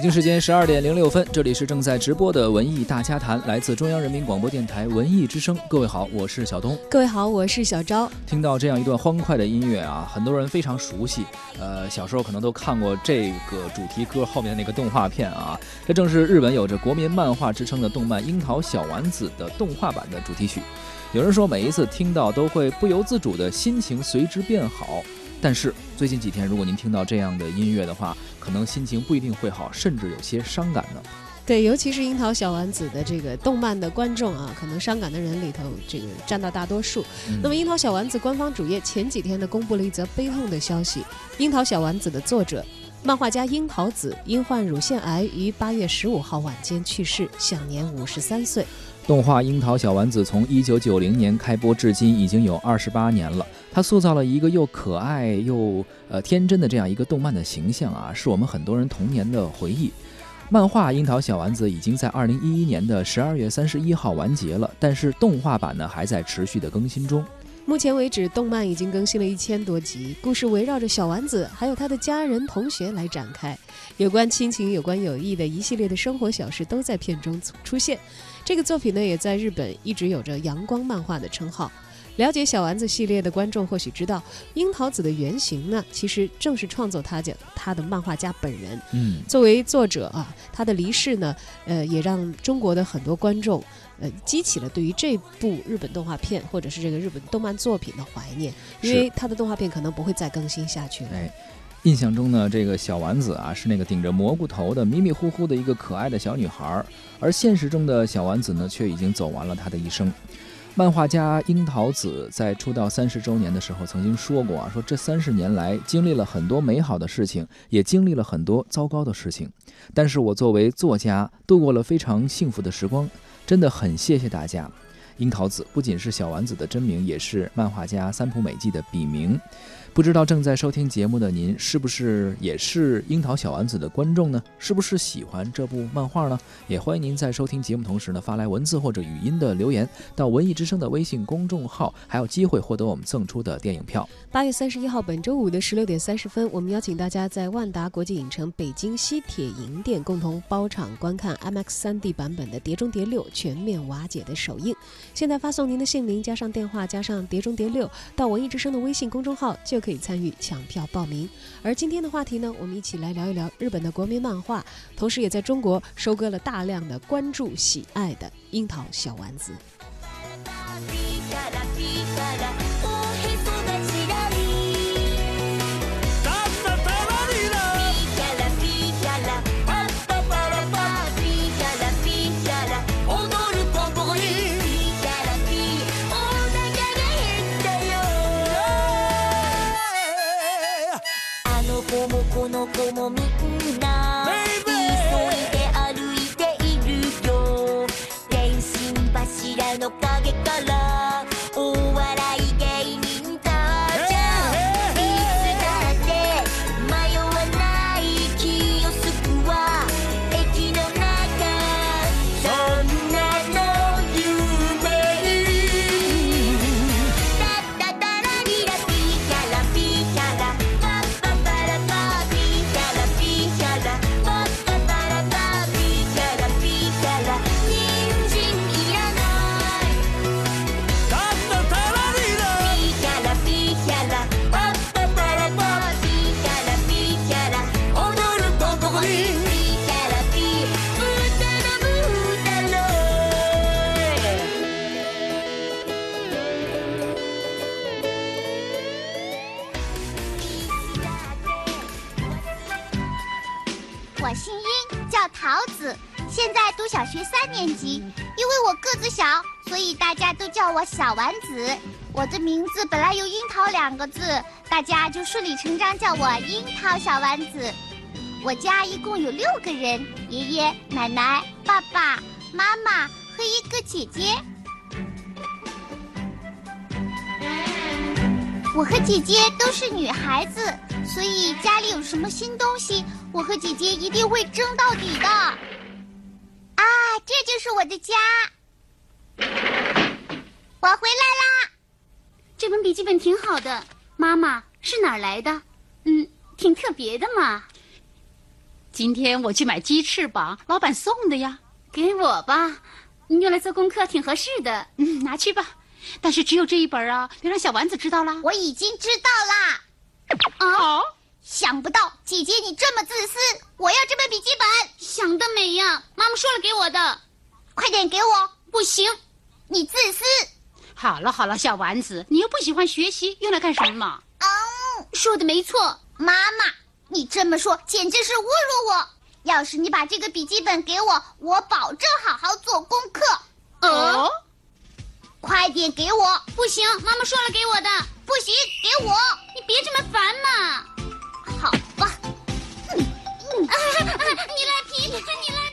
北京时间十二点零六分，这里是正在直播的文艺大家谈，来自中央人民广播电台文艺之声。各位好，我是小东。各位好，我是小昭。听到这样一段欢快的音乐啊，很多人非常熟悉。呃，小时候可能都看过这个主题歌后面的那个动画片啊，这正是日本有着国民漫画之称的动漫《樱桃小丸子》的动画版的主题曲。有人说，每一次听到都会不由自主的心情随之变好。但是最近几天，如果您听到这样的音乐的话，可能心情不一定会好，甚至有些伤感呢。对，尤其是樱桃小丸子的这个动漫的观众啊，可能伤感的人里头，这个占到大多数。那么，樱桃小丸子官方主页前几天呢，公布了一则悲痛的消息：樱桃小丸子的作者、漫画家樱桃子因患乳腺癌于八月十五号晚间去世，享年五十三岁。动画《樱桃小丸子》从一九九零年开播至今，已经有二十八年了。它塑造了一个又可爱又呃天真的这样一个动漫的形象啊，是我们很多人童年的回忆。漫画《樱桃小丸子》已经在二零一一年的十二月三十一号完结了，但是动画版呢还在持续的更新中。目前为止，动漫已经更新了一千多集，故事围绕着小丸子还有他的家人同学来展开，有关亲情、有关友谊的一系列的生活小事都在片中出现。这个作品呢，也在日本一直有着“阳光漫画”的称号。了解小丸子系列的观众或许知道，樱桃子的原型呢，其实正是创作他家他的漫画家本人。嗯，作为作者啊，他的离世呢，呃，也让中国的很多观众，呃，激起了对于这部日本动画片或者是这个日本动漫作品的怀念，因为他的动画片可能不会再更新下去了。哎。印象中呢，这个小丸子啊是那个顶着蘑菇头的迷迷糊糊的一个可爱的小女孩，而现实中的小丸子呢，却已经走完了她的一生。漫画家樱桃子在出道三十周年的时候曾经说过啊，说这三十年来经历了很多美好的事情，也经历了很多糟糕的事情，但是我作为作家度过了非常幸福的时光，真的很谢谢大家。樱桃子不仅是小丸子的真名，也是漫画家三浦美纪的笔名。不知道正在收听节目的您，是不是也是樱桃小丸子的观众呢？是不是喜欢这部漫画呢？也欢迎您在收听节目同时呢，发来文字或者语音的留言到文艺之声的微信公众号，还有机会获得我们赠出的电影票。八月三十一号，本周五的十六点三十分，我们邀请大家在万达国际影城北京西铁营店共同包场观看 IMAX 三 D 版本的《碟中谍六：全面瓦解》的首映。现在发送您的姓名加上电话加上《碟中谍六》到文艺之声的微信公众号就。可以参与抢票报名。而今天的话题呢，我们一起来聊一聊日本的国民漫画，同时也在中国收割了大量的关注喜爱的樱桃小丸子。都叫我小丸子。我的名字本来有“樱桃”两个字，大家就顺理成章叫我樱桃小丸子。我家一共有六个人：爷爷、奶奶、爸爸妈妈和一个姐姐。我和姐姐都是女孩子，所以家里有什么新东西。我和姐姐一定会争到底的。啊，这就是我的家。我回来啦！这本笔记本挺好的，妈妈是哪儿来的？嗯，挺特别的嘛。今天我去买鸡翅膀，老板送的呀。给我吧，你用来做功课挺合适的。嗯，拿去吧。但是只有这一本啊，别让小丸子知道啦。我已经知道啦。啊！想不到姐姐你这么自私，我要这本笔记本。想得美呀！妈妈说了给我的，快点给我。不行，你自私。好了好了，小丸子，你又不喜欢学习，用来干什么？嗯，说的没错。妈妈，你这么说简直是侮辱我。要是你把这个笔记本给我，我保证好好做功课。哦，快点给我！不行，妈妈说了给我的。不行，给我！你别这么烦嘛。好吧。嗯嗯，你赖皮，你赖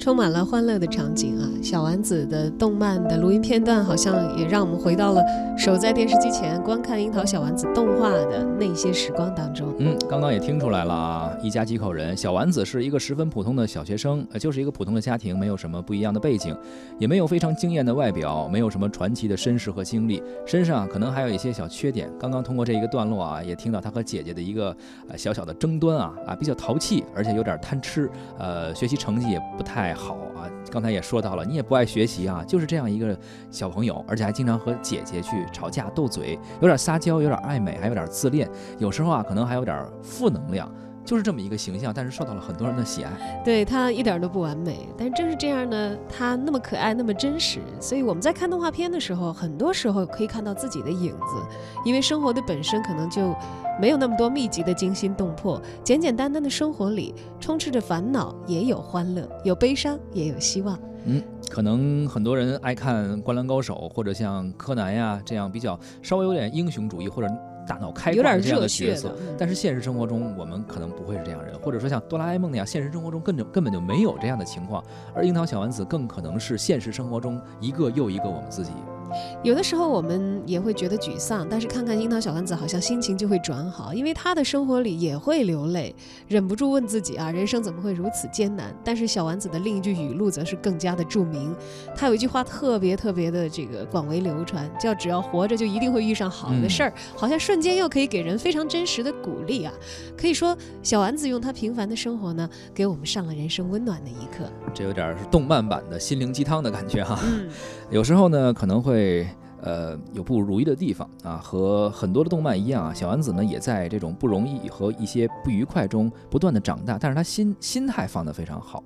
充满了欢乐的场景啊！小丸子的动漫的录音片段，好像也让我们回到了守在电视机前观看樱桃小丸子动画的那些时光当中。嗯，刚刚也听出来了啊！一家几口人，小丸子是一个十分普通的小学生，呃，就是一个普通的家庭，没有什么不一样的背景，也没有非常惊艳的外表，没有什么传奇的身世和经历，身上可能还有一些小缺点。刚刚通过这一个段落啊，也听到他和姐姐的一个呃小小的争端啊啊，比较淘气，而且有点贪吃，呃，学习成绩也不太。好啊，刚才也说到了，你也不爱学习啊，就是这样一个小朋友，而且还经常和姐姐去吵架斗嘴，有点撒娇，有点爱美，还有点自恋，有时候啊，可能还有点负能量。就是这么一个形象，但是受到了很多人的喜爱。对他一点都不完美，但正是这样呢，他那么可爱，那么真实，所以我们在看动画片的时候，很多时候可以看到自己的影子。因为生活的本身可能就没有那么多密集的惊心动魄，简简单单的生活里充斥着烦恼，也有欢乐，有悲伤，也有希望。嗯，可能很多人爱看《灌篮高手》或者像柯南呀这样比较稍微有点英雄主义或者。大脑开挂这样的角色，但是现实生活中我们可能不会是这样人，或者说像哆啦 A 梦那样，现实生活中根本根本就没有这样的情况，而樱桃小丸子更可能是现实生活中一个又一个我们自己。有的时候我们也会觉得沮丧，但是看看樱桃小丸子，好像心情就会转好，因为他的生活里也会流泪，忍不住问自己啊，人生怎么会如此艰难？但是小丸子的另一句语录则是更加的著名，他有一句话特别特别的这个广为流传，叫只要活着就一定会遇上好的事儿，好像瞬间又可以给人非常真实的鼓励啊！可以说小丸子用他平凡的生活呢，给我们上了人生温暖的一课。这有点是动漫版的心灵鸡汤的感觉哈，有时候呢可能会。会呃有不如意的地方啊，和很多的动漫一样啊，小丸子呢也在这种不容易和一些不愉快中不断的长大，但是他心心态放得非常好。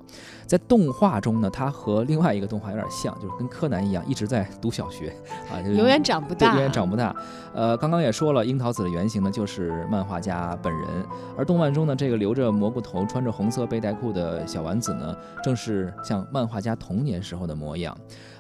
在动画中呢，他和另外一个动画有点像，就是跟柯南一样，一直在读小学啊，就永远长不大，永远长不大。呃，刚刚也说了，樱桃子的原型呢就是漫画家本人，而动漫中呢这个留着蘑菇头、穿着红色背带裤的小丸子呢，正是像漫画家童年时候的模样。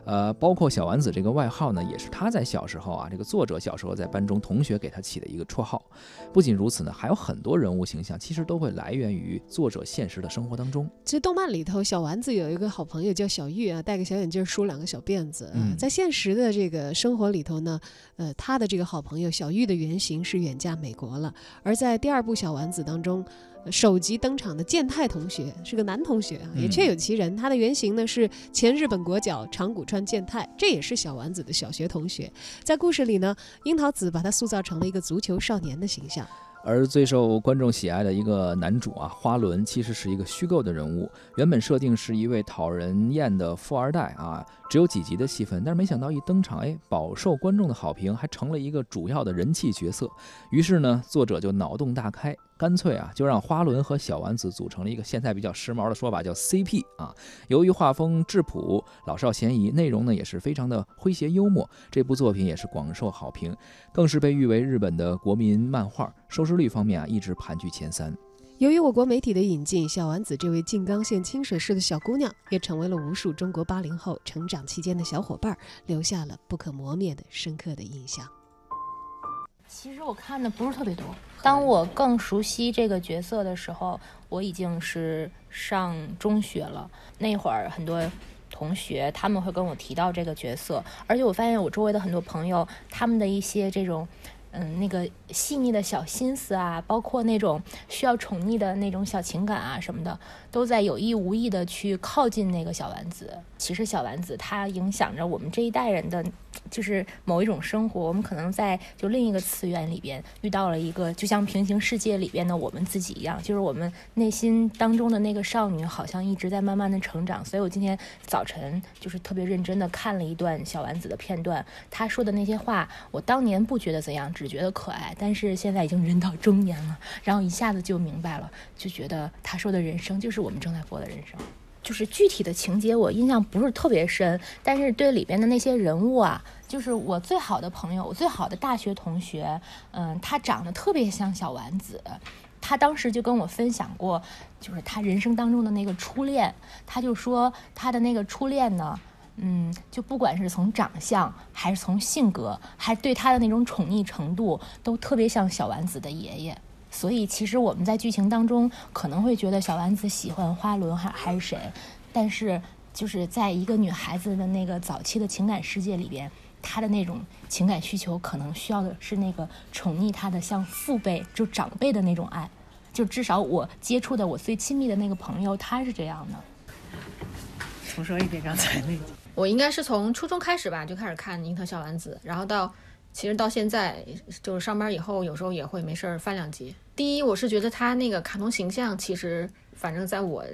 呃，包括小丸子这个外号呢，也是他在小时候啊，这个作者小时候在班中同学给他起的一个绰号。不仅如此呢，还有很多人物形象其实都会来源于作者现实的生活当中。其实动漫里头，小丸子有一个好朋友叫小玉啊，戴个小眼镜，梳两个小辫子。嗯，在现实的这个生活里头呢，呃，他的这个好朋友小玉的原型是远嫁美国了。而在第二部小丸子当中。首集登场的健太同学是个男同学啊，也确有其人。他的原型呢是前日本国脚长谷川健太，这也是小丸子的小学同学。在故事里呢，樱桃子把他塑造成了一个足球少年的形象。而最受观众喜爱的一个男主啊，花轮其实是一个虚构的人物，原本设定是一位讨人厌的富二代啊，只有几集的戏份，但是没想到一登场，哎，饱受观众的好评，还成了一个主要的人气角色。于是呢，作者就脑洞大开。干脆啊，就让花轮和小丸子组成了一个现在比较时髦的说法，叫 CP 啊。由于画风质朴、老少咸宜，内容呢也是非常的诙谐幽默，这部作品也是广受好评，更是被誉为日本的国民漫画，收视率方面啊一直盘踞前三。由于我国媒体的引进，小丸子这位静冈县清水市的小姑娘，也成为了无数中国八零后成长期间的小伙伴留下了不可磨灭的深刻的印象。其实我看的不是特别多。当我更熟悉这个角色的时候，我已经是上中学了。那会儿很多同学他们会跟我提到这个角色，而且我发现我周围的很多朋友，他们的一些这种，嗯，那个细腻的小心思啊，包括那种需要宠溺的那种小情感啊什么的，都在有意无意的去靠近那个小丸子。其实小丸子它影响着我们这一代人的就是某一种生活，我们可能在就另一个次元里边遇到了一个，就像平行世界里边的我们自己一样，就是我们内心当中的那个少女，好像一直在慢慢的成长。所以我今天早晨就是特别认真的看了一段小丸子的片段，她说的那些话，我当年不觉得怎样，只觉得可爱，但是现在已经人到中年了，然后一下子就明白了，就觉得她说的人生就是我们正在过的人生。就是具体的情节我印象不是特别深，但是对里边的那些人物啊，就是我最好的朋友，我最好的大学同学，嗯，他长得特别像小丸子，他当时就跟我分享过，就是他人生当中的那个初恋，他就说他的那个初恋呢，嗯，就不管是从长相还是从性格，还对他的那种宠溺程度，都特别像小丸子的爷爷。所以，其实我们在剧情当中可能会觉得小丸子喜欢花轮还还是谁，但是就是在一个女孩子的那个早期的情感世界里边，她的那种情感需求可能需要的是那个宠溺她的像父辈就长辈的那种爱，就至少我接触的我最亲密的那个朋友，她是这样的。重说一遍刚才那个，我应该是从初中开始吧，就开始看《樱桃小丸子》，然后到。其实到现在，就是上班以后，有时候也会没事儿翻两集。第一，我是觉得他那个卡通形象，其实反正在我，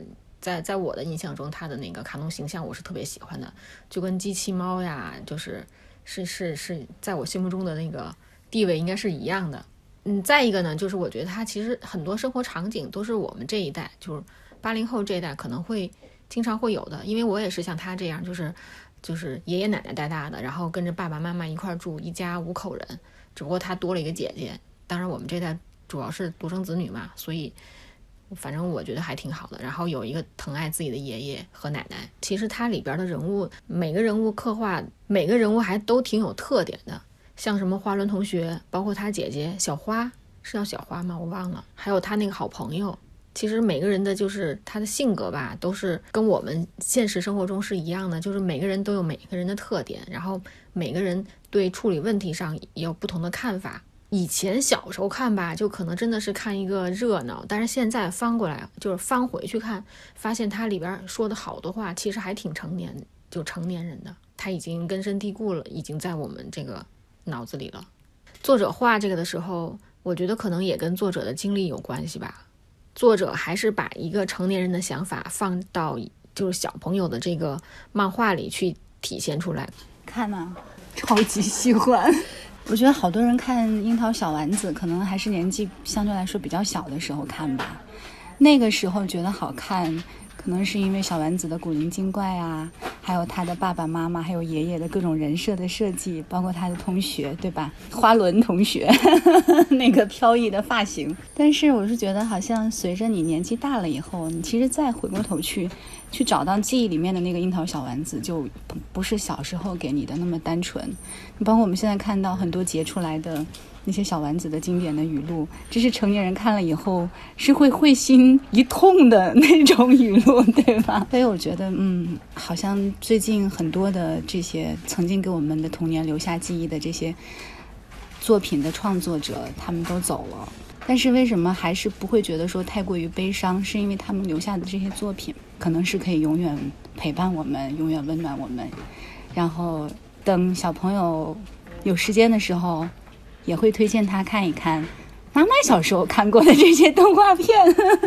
在在我的印象中，他的那个卡通形象我是特别喜欢的，就跟机器猫呀，就是是是是在我心目中的那个地位应该是一样的。嗯，再一个呢，就是我觉得他其实很多生活场景都是我们这一代，就是八零后这一代可能会经常会有的，因为我也是像他这样，就是。就是爷爷奶奶带大的，然后跟着爸爸妈妈一块住，一家五口人，只不过他多了一个姐姐。当然，我们这代主要是独生子女嘛，所以反正我觉得还挺好的。然后有一个疼爱自己的爷爷和奶奶。其实它里边的人物，每个人物刻画，每个人物还都挺有特点的。像什么花轮同学，包括他姐姐小花，是叫小花吗？我忘了。还有他那个好朋友。其实每个人的就是他的性格吧，都是跟我们现实生活中是一样的，就是每个人都有每个人的特点，然后每个人对处理问题上也有不同的看法。以前小时候看吧，就可能真的是看一个热闹，但是现在翻过来就是翻回去看，发现它里边说的好多话，其实还挺成年，就成年人的，他已经根深蒂固了，已经在我们这个脑子里了。作者画这个的时候，我觉得可能也跟作者的经历有关系吧。作者还是把一个成年人的想法放到就是小朋友的这个漫画里去体现出来。看呢，超级喜欢。我觉得好多人看《樱桃小丸子》，可能还是年纪相对来说比较小的时候看吧。那个时候觉得好看，可能是因为小丸子的古灵精怪啊。还有他的爸爸妈妈，还有爷爷的各种人设的设计，包括他的同学，对吧？花轮同学 那个飘逸的发型。但是我是觉得，好像随着你年纪大了以后，你其实再回过头去，去找到记忆里面的那个樱桃小丸子，就不是小时候给你的那么单纯。包括我们现在看到很多截出来的。那些小丸子的经典的语录，这是成年人看了以后是会会心一痛的那种语录，对吧？所以我觉得，嗯，好像最近很多的这些曾经给我们的童年留下记忆的这些作品的创作者，他们都走了。但是为什么还是不会觉得说太过于悲伤？是因为他们留下的这些作品，可能是可以永远陪伴我们，永远温暖我们。然后等小朋友有时间的时候。也会推荐他看一看妈妈小时候看过的这些动画片，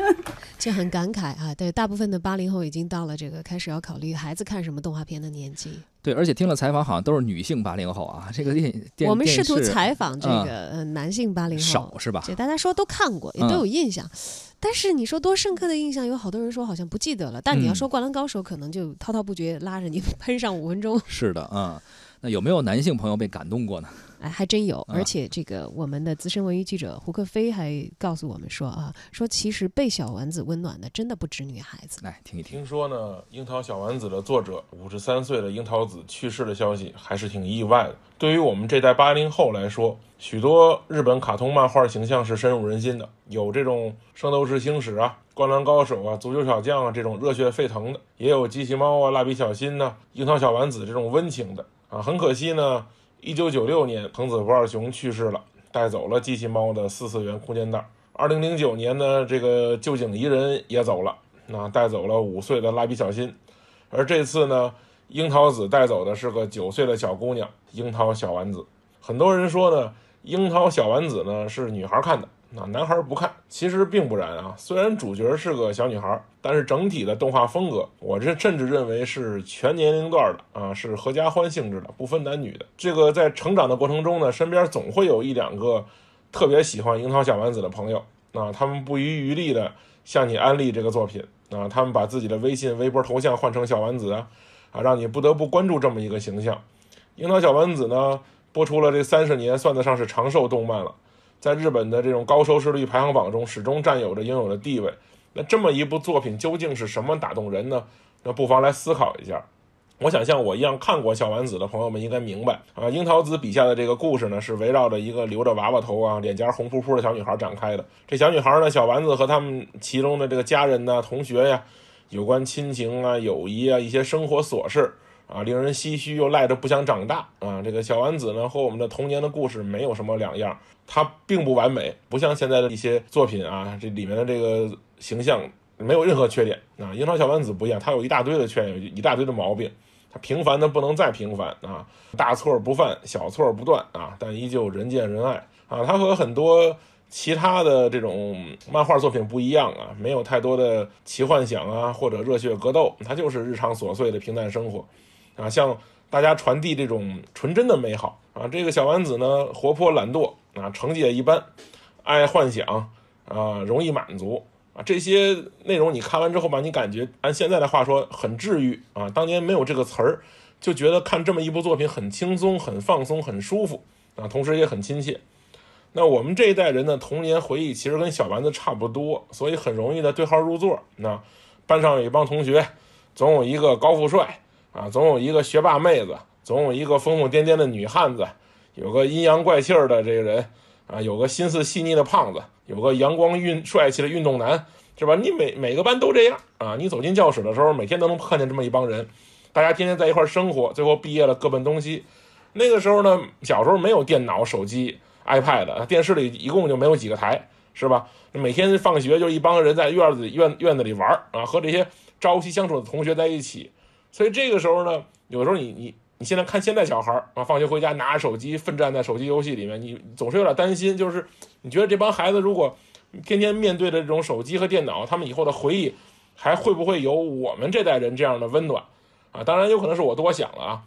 就很感慨啊。对，大部分的八零后已经到了这个开始要考虑孩子看什么动画片的年纪。对，而且听了采访，好像都是女性八零后啊。这个电电我们试图采访这个男性八零后少是吧？对大家说都看过，也都有印象。但是你说多深刻的印象，有好多人说好像不记得了。但你要说《灌篮高手》，可能就滔滔不绝拉着你 喷上五分钟。是的，嗯。那有没有男性朋友被感动过呢？哎，还真有，而且这个我们的资深文娱记者胡克飞还告诉我们说啊，说其实被小丸子温暖的真的不止女孩子。来听一听。听说呢，《樱桃小丸子》的作者五十三岁的樱桃子去世的消息，还是挺意外的。对于我们这代八零后来说，许多日本卡通漫画形象是深入人心的，有这种《圣斗士星矢》啊、《灌篮高手》啊、《足球小将》啊这种热血沸腾的，也有机器猫啊、蜡笔小新呐、樱桃小丸子这种温情的。啊，很可惜呢，一九九六年，藤子不二雄去世了，带走了机器猫的四次元空间袋。二零零九年呢，这个旧井宜人也走了，那带走了五岁的蜡笔小新。而这次呢，樱桃子带走的是个九岁的小姑娘，樱桃小丸子。很多人说呢，樱桃小丸子呢是女孩看的，那男孩不看。其实并不然啊，虽然主角是个小女孩，但是整体的动画风格，我这甚至认为是全年龄段的啊，是合家欢性质的，不分男女的。这个在成长的过程中呢，身边总会有一两个特别喜欢樱桃小丸子的朋友，啊，他们不遗余力的向你安利这个作品。啊，他们把自己的微信、微博头像换成小丸子啊，啊，让你不得不关注这么一个形象。樱桃小丸子呢，播出了这三十年，算得上是长寿动漫了，在日本的这种高收视率排行榜中，始终占有着应有的地位。那这么一部作品究竟是什么打动人呢？那不妨来思考一下。我想像我一样看过小丸子的朋友们应该明白啊，樱桃子笔下的这个故事呢，是围绕着一个留着娃娃头啊、脸颊红扑扑的小女孩展开的。这小女孩呢，小丸子和他们其中的这个家人呢、同学呀，有关亲情啊、友谊啊、一些生活琐事啊，令人唏嘘又赖着不想长大啊。这个小丸子呢，和我们的童年的故事没有什么两样，它并不完美，不像现在的一些作品啊，这里面的这个形象没有任何缺点啊。樱桃小丸子不一样，它有一大堆的缺点，一大堆的毛病。他平凡的不能再平凡啊，大错不犯，小错不断啊，但依旧人见人爱啊。他和很多其他的这种漫画作品不一样啊，没有太多的奇幻想啊或者热血格斗，他就是日常琐碎的平淡生活啊，向大家传递这种纯真的美好啊。这个小丸子呢，活泼懒惰啊，成绩也一般，爱幻想啊，容易满足。啊，这些内容你看完之后吧，你感觉按现在的话说很治愈啊。当年没有这个词儿，就觉得看这么一部作品很轻松、很放松、很舒服啊，同时也很亲切。那我们这一代人的童年回忆其实跟小丸子差不多，所以很容易的对号入座。那班上有一帮同学，总有一个高富帅啊，总有一个学霸妹子，总有一个疯疯癫癫的女汉子，有个阴阳怪气儿的这个人。啊，有个心思细腻的胖子，有个阳光运帅气的运动男，是吧？你每每个班都这样啊。你走进教室的时候，每天都能看见这么一帮人，大家天天在一块生活，最后毕业了各奔东西。那个时候呢，小时候没有电脑、手机、iPad，电视里一共就没有几个台，是吧？每天放学就一帮人在院子院院子里玩啊，和这些朝夕相处的同学在一起。所以这个时候呢，有时候你你。你现在看现在小孩儿啊，放学回家拿着手机奋战在手机游戏里面，你总是有点担心，就是你觉得这帮孩子如果天天面对的这种手机和电脑，他们以后的回忆还会不会有我们这代人这样的温暖啊？当然有可能是我多想了啊，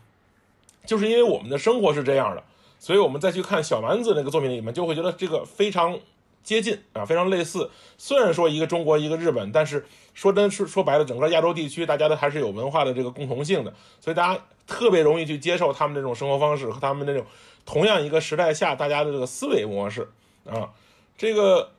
就是因为我们的生活是这样的，所以我们再去看小丸子那个作品里面，就会觉得这个非常接近啊，非常类似。虽然说一个中国一个日本，但是说真说说白了，整个亚洲地区大家都还是有文化的这个共同性的，所以大家。特别容易去接受他们这种生活方式和他们那种同样一个时代下大家的这个思维模式啊。这个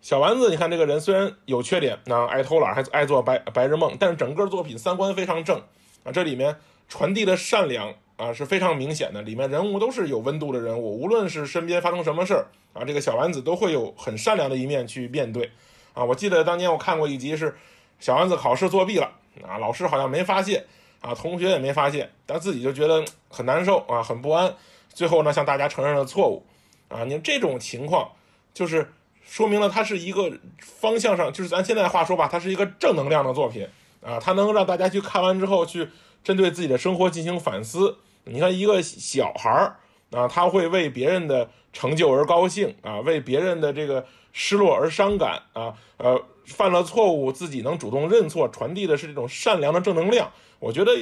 小丸子，你看这个人虽然有缺点啊，爱偷懒还爱做白白日梦，但是整个作品三观非常正啊。这里面传递的善良啊是非常明显的，里面人物都是有温度的人物，无论是身边发生什么事儿啊，这个小丸子都会有很善良的一面去面对啊。我记得当年我看过一集是小丸子考试作弊了啊，老师好像没发现。啊，同学也没发现，但自己就觉得很难受啊，很不安。最后呢，向大家承认了错误。啊，你这种情况，就是说明了它是一个方向上，就是咱现在话说吧，它是一个正能量的作品啊，它能让大家去看完之后去针对自己的生活进行反思。你看一个小孩儿啊，他会为别人的成就而高兴啊，为别人的这个失落而伤感啊，呃，犯了错误自己能主动认错，传递的是这种善良的正能量。我觉得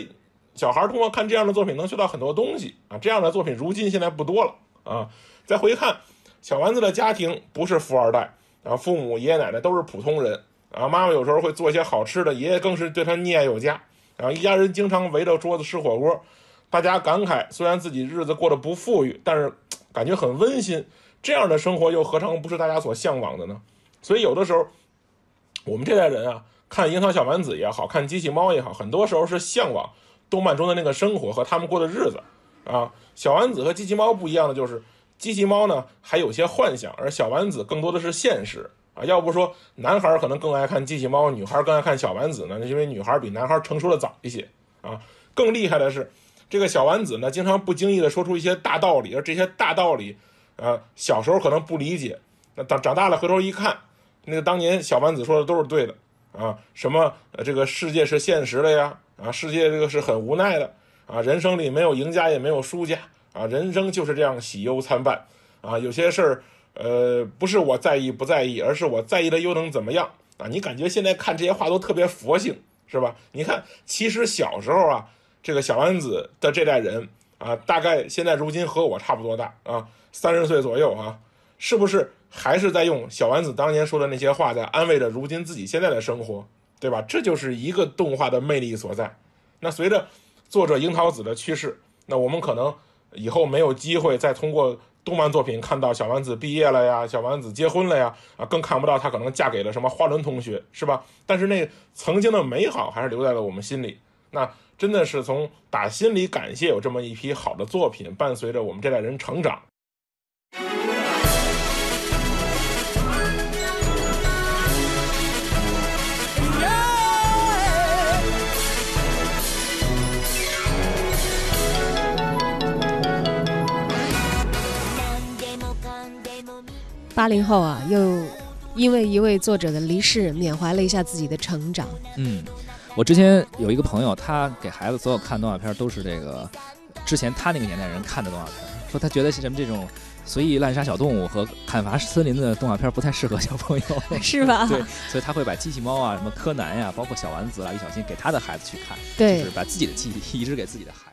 小孩通过看这样的作品能学到很多东西啊！这样的作品如今现在不多了啊。再回看小丸子的家庭，不是富二代啊，父母爷爷奶奶都是普通人啊。妈妈有时候会做一些好吃的，爷爷更是对他溺爱有加啊。一家人经常围着桌子吃火锅，大家感慨虽然自己日子过得不富裕，但是感觉很温馨。这样的生活又何尝不是大家所向往的呢？所以有的时候我们这代人啊。看樱桃小丸子也好看，机器猫也好，很多时候是向往动漫中的那个生活和他们过的日子啊。小丸子和机器猫不一样的就是，机器猫呢还有些幻想，而小丸子更多的是现实啊。要不说男孩可能更爱看机器猫，女孩更爱看小丸子呢？因为女孩比男孩成熟的早一些啊。更厉害的是，这个小丸子呢，经常不经意的说出一些大道理，而这些大道理，呃，小时候可能不理解，那长长大了回头一看，那个当年小丸子说的都是对的。啊，什么？这个世界是现实的呀，啊，世界这个是很无奈的，啊，人生里没有赢家也没有输家啊，人生就是这样喜忧参半啊。有些事儿，呃，不是我在意不在意，而是我在意了又能怎么样啊？你感觉现在看这些话都特别佛性，是吧？你看，其实小时候啊，这个小丸子的这代人啊，大概现在如今和我差不多大啊，三十岁左右啊，是不是还是在用小丸子当年说的那些话，在安慰着如今自己现在的生活，对吧？这就是一个动画的魅力所在。那随着作者樱桃子的去世，那我们可能以后没有机会再通过动漫作品看到小丸子毕业了呀，小丸子结婚了呀，啊，更看不到她可能嫁给了什么花轮同学，是吧？但是那曾经的美好还是留在了我们心里。那真的是从打心里感谢有这么一批好的作品伴随着我们这代人成长。八零后啊，又因为一位作者的离世，缅怀了一下自己的成长。嗯，我之前有一个朋友，他给孩子所有看动画片都是这个之前他那个年代人看的动画片，说他觉得什么这种随意滥杀小动物和砍伐森林的动画片不太适合小朋友，是吧？对，所以他会把机器猫啊、什么柯南呀，包括小丸子啊、李小新给他的孩子去看，对，就是把自己的记忆移植给自己的孩子。